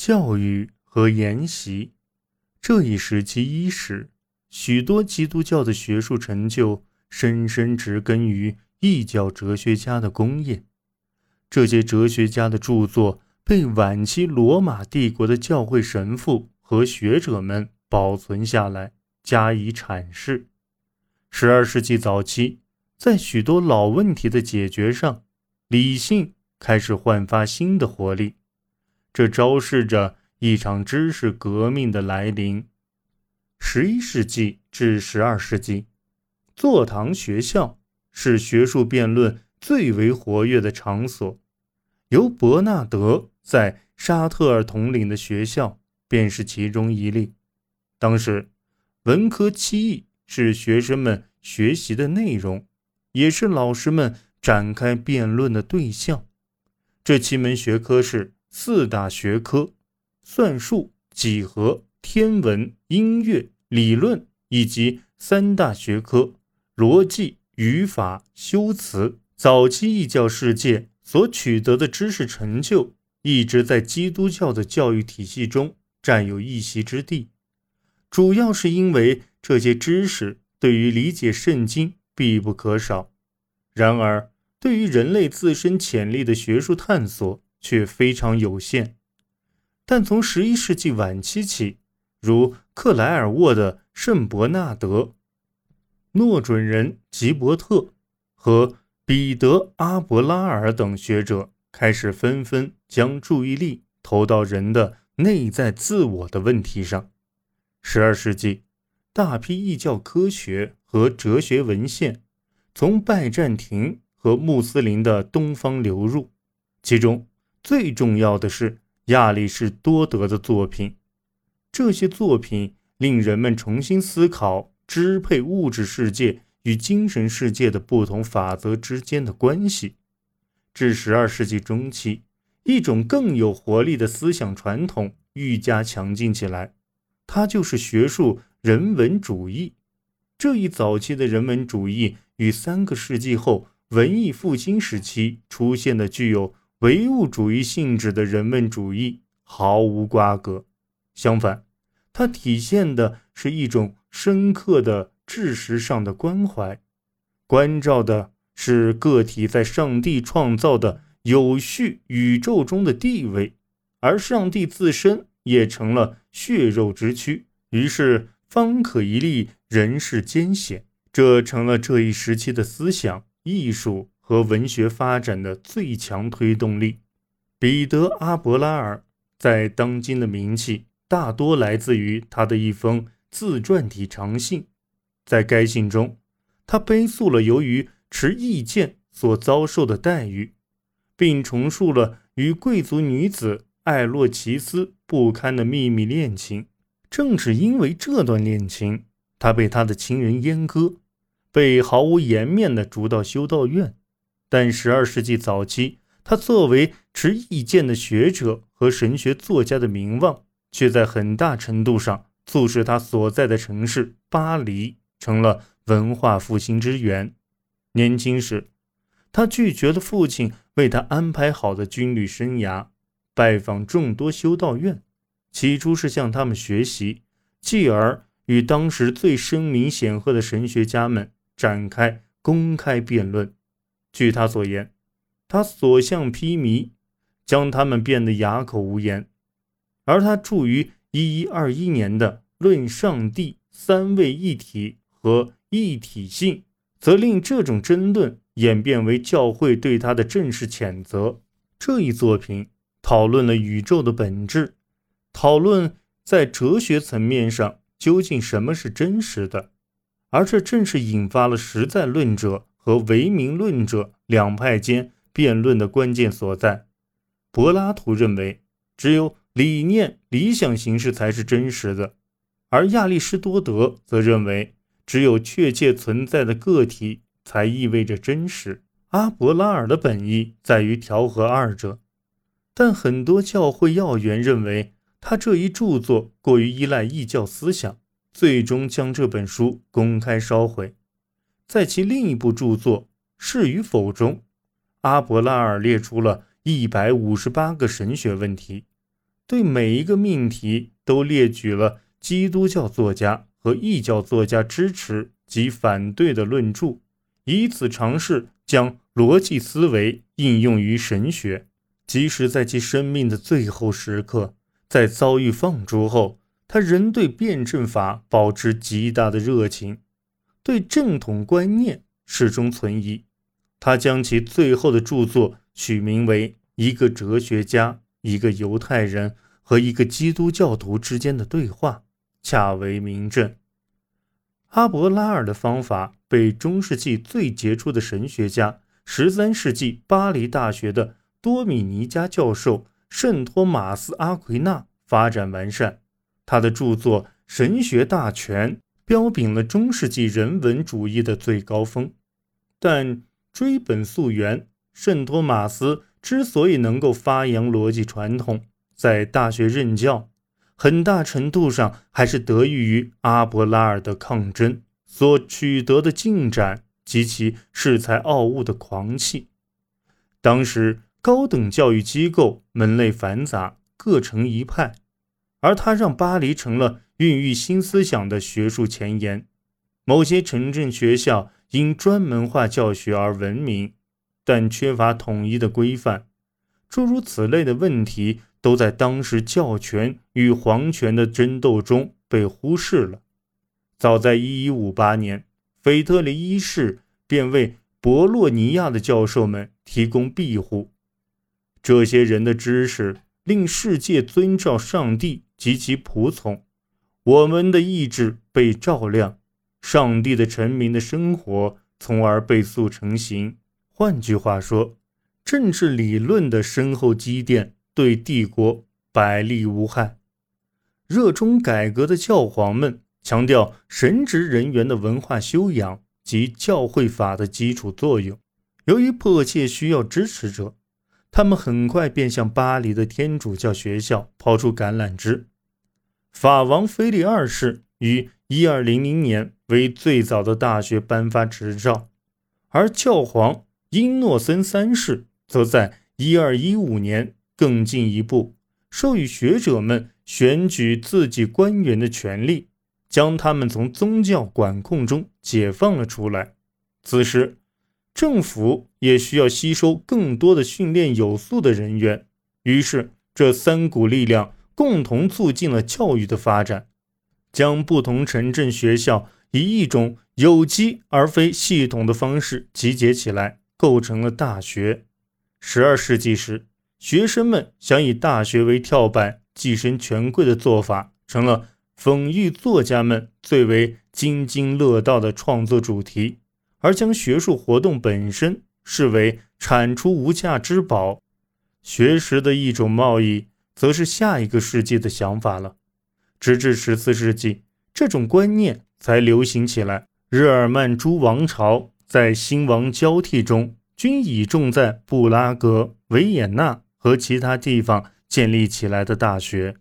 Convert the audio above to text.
教育和研习。这一时期伊始，许多基督教的学术成就深深植根于异教哲学家的功业。这些哲学家的著作被晚期罗马帝国的教会神父和学者们保存下来，加以阐释。十二世纪早期，在许多老问题的解决上，理性开始焕发新的活力，这昭示着一场知识革命的来临。十一世纪至十二世纪，座堂学校是学术辩论最为活跃的场所，由伯纳德在沙特尔统领的学校便是其中一例。当时，文科七艺。是学生们学习的内容，也是老师们展开辩论的对象。这七门学科是四大学科：算术、几何、天文、音乐、理论，以及三大学科：逻辑、语法、修辞。早期异教世界所取得的知识成就，一直在基督教的教育体系中占有一席之地，主要是因为。这些知识对于理解圣经必不可少，然而对于人类自身潜力的学术探索却非常有限。但从十一世纪晚期起，如克莱尔沃的圣伯纳德、诺准人吉伯特和彼得阿伯拉尔等学者，开始纷纷将注意力投到人的内在自我的问题上。十二世纪。大批异教科学和哲学文献从拜占庭和穆斯林的东方流入，其中最重要的是亚里士多德的作品。这些作品令人们重新思考支配物质世界与精神世界的不同法则之间的关系。至十二世纪中期，一种更有活力的思想传统愈加强劲起来，它就是学术。人文主义这一早期的人文主义与三个世纪后文艺复兴时期出现的具有唯物主义性质的人文主义毫无瓜葛。相反，它体现的是一种深刻的知识上的关怀，关照的是个体在上帝创造的有序宇宙中的地位，而上帝自身也成了血肉之躯。于是。方可一立人世艰险，这成了这一时期的思想、艺术和文学发展的最强推动力。彼得·阿伯拉尔在当今的名气大多来自于他的一封自传体长信，在该信中，他悲诉了由于持意见所遭受的待遇，并重述了与贵族女子艾洛奇斯不堪的秘密恋情。正是因为这段恋情，他被他的亲人阉割，被毫无颜面地逐到修道院。但十二世纪早期，他作为持意见的学者和神学作家的名望，却在很大程度上促使他所在的城市巴黎成了文化复兴之源。年轻时，他拒绝了父亲为他安排好的军旅生涯，拜访众多修道院。起初是向他们学习，继而与当时最声名显赫的神学家们展开公开辩论。据他所言，他所向披靡，将他们变得哑口无言。而他著于一一二一年的《论上帝三位一体和一体性》，则令这种争论演变为教会对他的正式谴责。这一作品讨论了宇宙的本质。讨论在哲学层面上究竟什么是真实的，而这正是引发了实在论者和唯名论者两派间辩论的关键所在。柏拉图认为，只有理念、理想形式才是真实的，而亚里士多德则认为，只有确切存在的个体才意味着真实。阿伯拉尔的本意在于调和二者，但很多教会要员认为。他这一著作过于依赖异教思想，最终将这本书公开烧毁。在其另一部著作《是与否》中，阿伯拉尔列出了一百五十八个神学问题，对每一个命题都列举了基督教作家和异教作家支持及反对的论著，以此尝试将逻辑思维应用于神学。即使在其生命的最后时刻，在遭遇放逐后，他仍对辩证法保持极大的热情，对正统观念始终存疑。他将其最后的著作取名为《一个哲学家、一个犹太人和一个基督教徒之间的对话》，恰为明证。阿伯拉尔的方法被中世纪最杰出的神学家、十三世纪巴黎大学的。多米尼加教授圣托马斯·阿奎那发展完善，他的著作《神学大全》标炳了中世纪人文主义的最高峰。但追本溯源，圣托马斯之所以能够发扬逻辑传统，在大学任教，很大程度上还是得益于阿伯拉尔的抗争所取得的进展及其恃才傲物的狂气。当时。高等教育机构门类繁杂，各成一派，而他让巴黎成了孕育新思想的学术前沿。某些城镇学校因专门化教学而闻名，但缺乏统一的规范。诸如此类的问题，都在当时教权与皇权的争斗中被忽视了。早在1158年，腓特烈一世便为博洛尼亚的教授们提供庇护。这些人的知识令世界遵照上帝及其仆从，我们的意志被照亮，上帝的臣民的生活从而被塑成形。换句话说，政治理论的深厚积淀对帝国百利无害。热衷改革的教皇们强调神职人员的文化修养及教会法的基础作用，由于迫切需要支持者。他们很快便向巴黎的天主教学校抛出橄榄枝。法王腓力二世于1200年为最早的大学颁发执照，而教皇英诺森三世则在1215年更进一步，授予学者们选举自己官员的权利，将他们从宗教管控中解放了出来。此时。政府也需要吸收更多的训练有素的人员，于是这三股力量共同促进了教育的发展，将不同城镇学校以一种有机而非系统的方式集结起来，构成了大学。十二世纪时，学生们想以大学为跳板，跻身权贵的做法，成了讽喻作家们最为津津乐道的创作主题。而将学术活动本身视为产出无价之宝，学识的一种贸易，则是下一个世纪的想法了。直至十四世纪，这种观念才流行起来。日耳曼诸王朝在兴亡交替中，均倚重在布拉格、维也纳和其他地方建立起来的大学。